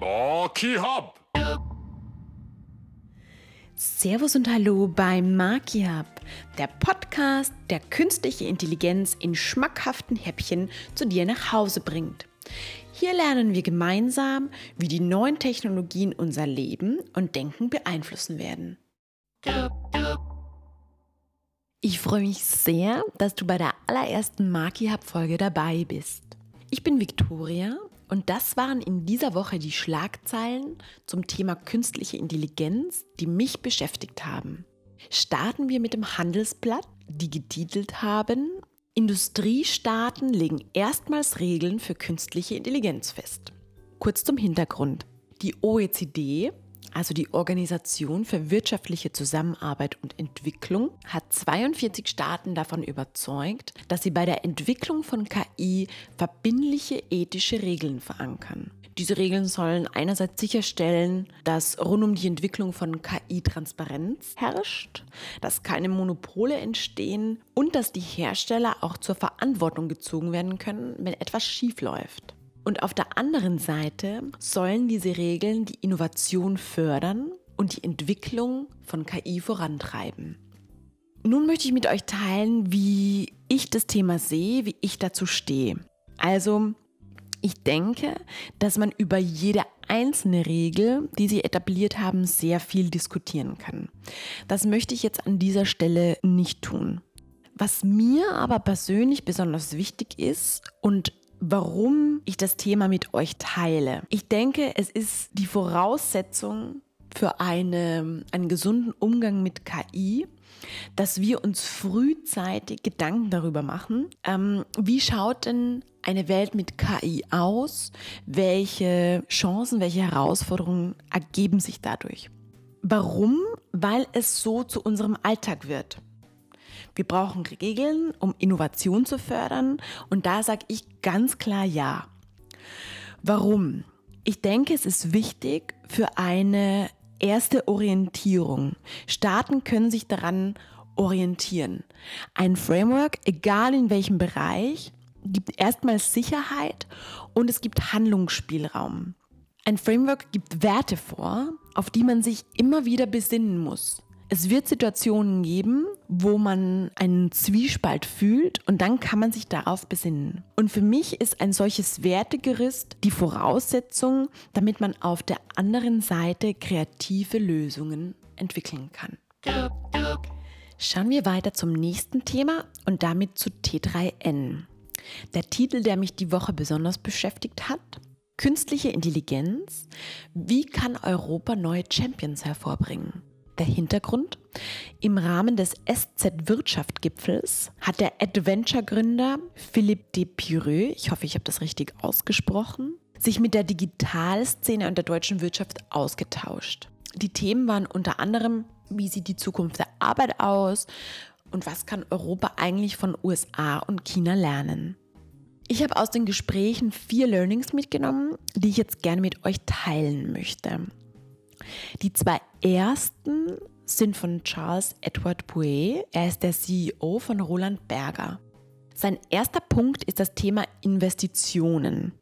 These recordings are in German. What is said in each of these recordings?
Marky Hub. Servus und Hallo beim Maki Hub, der Podcast, der künstliche Intelligenz in schmackhaften Häppchen zu dir nach Hause bringt. Hier lernen wir gemeinsam, wie die neuen Technologien unser Leben und Denken beeinflussen werden. Ich freue mich sehr, dass du bei der allerersten Maki Hub Folge dabei bist. Ich bin Viktoria und das waren in dieser Woche die Schlagzeilen zum Thema künstliche Intelligenz, die mich beschäftigt haben. Starten wir mit dem Handelsblatt, die getitelt haben, Industriestaaten legen erstmals Regeln für künstliche Intelligenz fest. Kurz zum Hintergrund. Die OECD, also die Organisation für wirtschaftliche Zusammenarbeit und Entwicklung, hat 42 Staaten davon überzeugt, dass sie bei der Entwicklung von KI verbindliche ethische Regeln verankern. Diese Regeln sollen einerseits sicherstellen, dass rund um die Entwicklung von KI Transparenz herrscht, dass keine Monopole entstehen und dass die Hersteller auch zur Verantwortung gezogen werden können, wenn etwas schief läuft. Und auf der anderen Seite sollen diese Regeln die Innovation fördern und die Entwicklung von KI vorantreiben. Nun möchte ich mit euch teilen, wie ich das Thema sehe, wie ich dazu stehe. Also, ich denke, dass man über jede einzelne Regel, die sie etabliert haben, sehr viel diskutieren kann. Das möchte ich jetzt an dieser Stelle nicht tun. Was mir aber persönlich besonders wichtig ist und warum ich das Thema mit euch teile. Ich denke, es ist die Voraussetzung für eine, einen gesunden Umgang mit KI, dass wir uns frühzeitig Gedanken darüber machen, ähm, wie schaut denn eine Welt mit KI aus? Welche Chancen, welche Herausforderungen ergeben sich dadurch? Warum? Weil es so zu unserem Alltag wird. Wir brauchen Regeln, um Innovation zu fördern und da sage ich ganz klar ja. Warum? Ich denke, es ist wichtig für eine erste Orientierung. Staaten können sich daran orientieren. Ein Framework, egal in welchem Bereich, gibt erstmal Sicherheit und es gibt Handlungsspielraum. Ein Framework gibt Werte vor, auf die man sich immer wieder besinnen muss. Es wird Situationen geben, wo man einen Zwiespalt fühlt und dann kann man sich darauf besinnen. Und für mich ist ein solches Wertegerüst die Voraussetzung, damit man auf der anderen Seite kreative Lösungen entwickeln kann. Schauen wir weiter zum nächsten Thema und damit zu T3N. Der Titel, der mich die Woche besonders beschäftigt hat, Künstliche Intelligenz. Wie kann Europa neue Champions hervorbringen? Der Hintergrund? Im Rahmen des SZ-Wirtschaft-Gipfels hat der Adventure-Gründer Philippe Depireux, ich hoffe, ich habe das richtig ausgesprochen, sich mit der Digitalszene und der deutschen Wirtschaft ausgetauscht. Die Themen waren unter anderem, wie sieht die Zukunft der Arbeit aus und was kann Europa eigentlich von USA und China lernen. Ich habe aus den Gesprächen vier Learnings mitgenommen, die ich jetzt gerne mit euch teilen möchte. Die zwei ersten sind von Charles Edward Pouet. Er ist der CEO von Roland Berger. Sein erster Punkt ist das Thema Investitionen.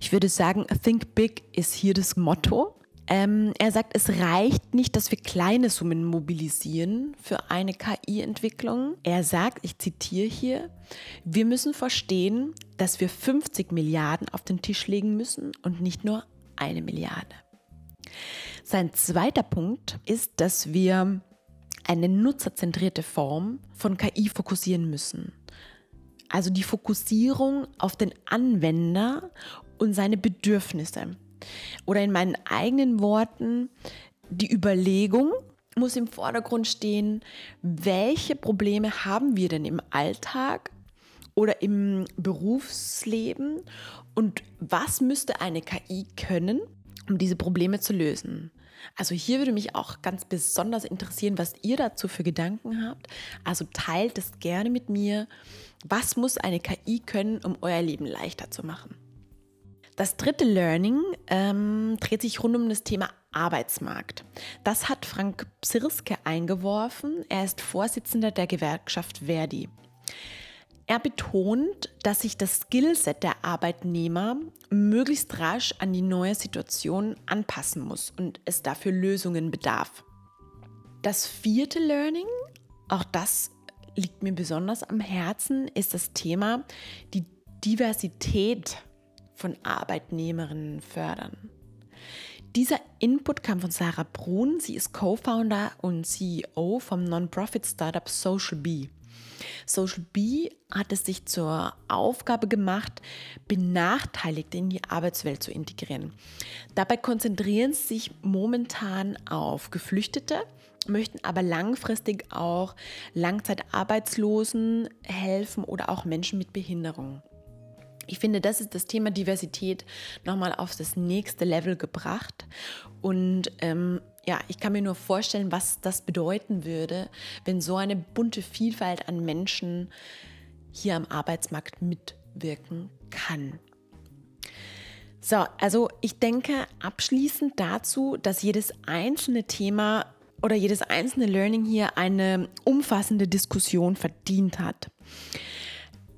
Ich würde sagen, Think Big ist hier das Motto. Ähm, er sagt, es reicht nicht, dass wir kleine Summen mobilisieren für eine KI-Entwicklung. Er sagt, ich zitiere hier, wir müssen verstehen, dass wir 50 Milliarden auf den Tisch legen müssen und nicht nur eine Milliarde. Sein zweiter Punkt ist, dass wir eine nutzerzentrierte Form von KI fokussieren müssen. Also die Fokussierung auf den Anwender und seine Bedürfnisse. Oder in meinen eigenen Worten, die Überlegung muss im Vordergrund stehen, welche Probleme haben wir denn im Alltag oder im Berufsleben und was müsste eine KI können, um diese Probleme zu lösen. Also hier würde mich auch ganz besonders interessieren, was ihr dazu für Gedanken habt. Also teilt es gerne mit mir. Was muss eine KI können, um euer Leben leichter zu machen? Das dritte Learning ähm, dreht sich rund um das Thema Arbeitsmarkt. Das hat Frank Psirske eingeworfen. Er ist Vorsitzender der Gewerkschaft Verdi. Er betont, dass sich das Skillset der Arbeitnehmer möglichst rasch an die neue Situation anpassen muss und es dafür Lösungen bedarf. Das vierte Learning, auch das liegt mir besonders am Herzen, ist das Thema die Diversität von Arbeitnehmerinnen fördern. Dieser Input kam von Sarah Brun. Sie ist Co-Founder und CEO vom Non-Profit-Startup Social Bee. Social Bee hat es sich zur Aufgabe gemacht, Benachteiligte in die Arbeitswelt zu integrieren. Dabei konzentrieren sie sich momentan auf Geflüchtete, möchten aber langfristig auch Langzeitarbeitslosen helfen oder auch Menschen mit Behinderung. Ich finde, das ist das Thema Diversität nochmal auf das nächste Level gebracht. Und ähm, ja, ich kann mir nur vorstellen, was das bedeuten würde, wenn so eine bunte Vielfalt an Menschen hier am Arbeitsmarkt mitwirken kann. So, also ich denke abschließend dazu, dass jedes einzelne Thema oder jedes einzelne Learning hier eine umfassende Diskussion verdient hat.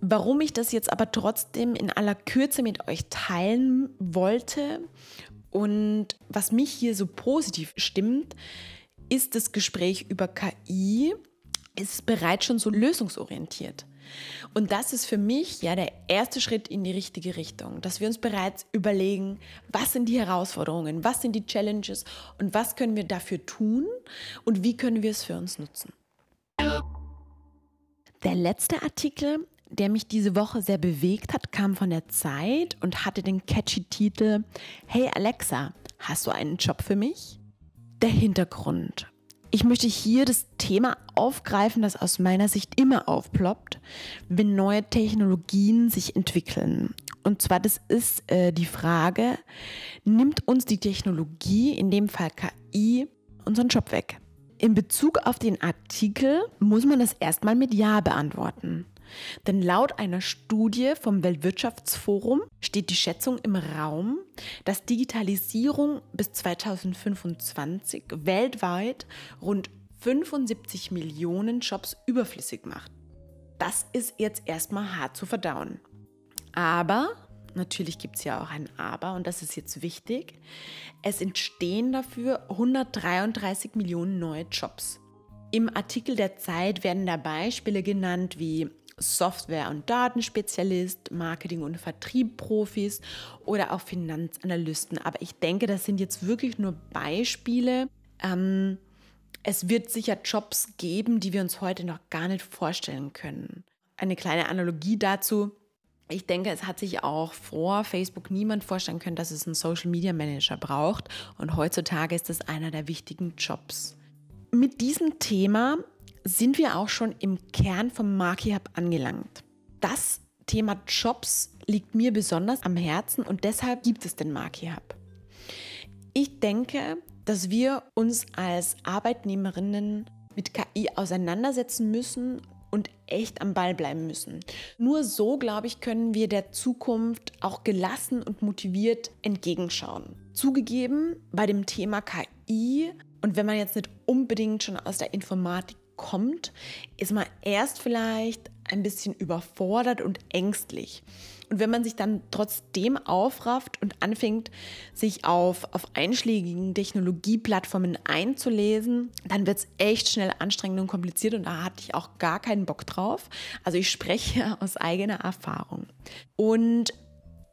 Warum ich das jetzt aber trotzdem in aller Kürze mit euch teilen wollte und was mich hier so positiv stimmt, ist das Gespräch über KI, ist bereits schon so lösungsorientiert. Und das ist für mich ja der erste Schritt in die richtige Richtung, dass wir uns bereits überlegen, was sind die Herausforderungen, was sind die Challenges und was können wir dafür tun und wie können wir es für uns nutzen. Der letzte Artikel der mich diese Woche sehr bewegt hat, kam von der Zeit und hatte den catchy Titel Hey Alexa, hast du einen Job für mich? Der Hintergrund. Ich möchte hier das Thema aufgreifen, das aus meiner Sicht immer aufploppt, wenn neue Technologien sich entwickeln. Und zwar, das ist äh, die Frage, nimmt uns die Technologie, in dem Fall KI, unseren Job weg? In Bezug auf den Artikel muss man das erstmal mit Ja beantworten. Denn laut einer Studie vom Weltwirtschaftsforum steht die Schätzung im Raum, dass Digitalisierung bis 2025 weltweit rund 75 Millionen Jobs überflüssig macht. Das ist jetzt erstmal hart zu verdauen. Aber, natürlich gibt es ja auch ein Aber und das ist jetzt wichtig, es entstehen dafür 133 Millionen neue Jobs. Im Artikel der Zeit werden da Beispiele genannt wie Software- und Datenspezialist, Marketing- und Vertriebprofis oder auch Finanzanalysten. Aber ich denke, das sind jetzt wirklich nur Beispiele. Ähm, es wird sicher Jobs geben, die wir uns heute noch gar nicht vorstellen können. Eine kleine Analogie dazu. Ich denke, es hat sich auch vor Facebook niemand vorstellen können, dass es einen Social Media Manager braucht. Und heutzutage ist es einer der wichtigen Jobs. Mit diesem Thema sind wir auch schon im Kern vom Market Hub angelangt. Das Thema Jobs liegt mir besonders am Herzen und deshalb gibt es den Market Hub. Ich denke, dass wir uns als Arbeitnehmerinnen mit KI auseinandersetzen müssen und echt am Ball bleiben müssen. Nur so, glaube ich, können wir der Zukunft auch gelassen und motiviert entgegenschauen. Zugegeben, bei dem Thema KI und wenn man jetzt nicht unbedingt schon aus der Informatik kommt, ist man erst vielleicht ein bisschen überfordert und ängstlich. Und wenn man sich dann trotzdem aufrafft und anfängt, sich auf, auf einschlägigen Technologieplattformen einzulesen, dann wird es echt schnell anstrengend und kompliziert und da hatte ich auch gar keinen Bock drauf. Also ich spreche aus eigener Erfahrung. Und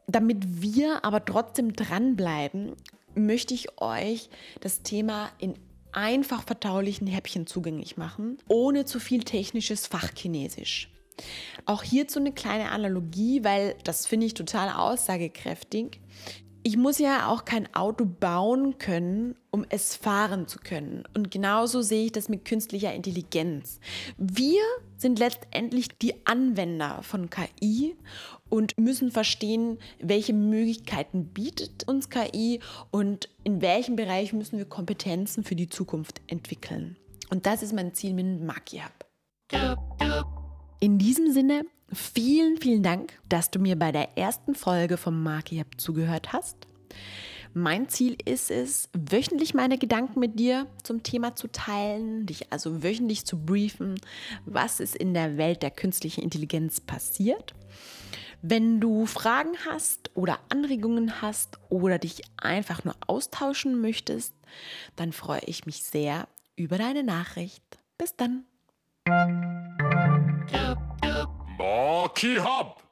damit wir aber trotzdem dranbleiben, möchte ich euch das Thema in einfach verdaulichen Häppchen zugänglich machen, ohne zu viel technisches Fachchinesisch. Auch hierzu eine kleine Analogie, weil das finde ich total aussagekräftig. Ich muss ja auch kein Auto bauen können, um es fahren zu können. Und genauso sehe ich das mit künstlicher Intelligenz. Wir sind letztendlich die Anwender von KI und müssen verstehen, welche Möglichkeiten bietet uns KI und in welchem Bereich müssen wir Kompetenzen für die Zukunft entwickeln. Und das ist mein Ziel mit dem Maki Hub. In diesem Sinne, vielen, vielen Dank, dass du mir bei der ersten Folge vom Maki Hub zugehört hast. Mein Ziel ist es, wöchentlich meine Gedanken mit dir zum Thema zu teilen, dich also wöchentlich zu briefen, was ist in der Welt der künstlichen Intelligenz passiert. Wenn du Fragen hast oder Anregungen hast oder dich einfach nur austauschen möchtest, dann freue ich mich sehr über deine Nachricht. Bis dann. Marky Hub.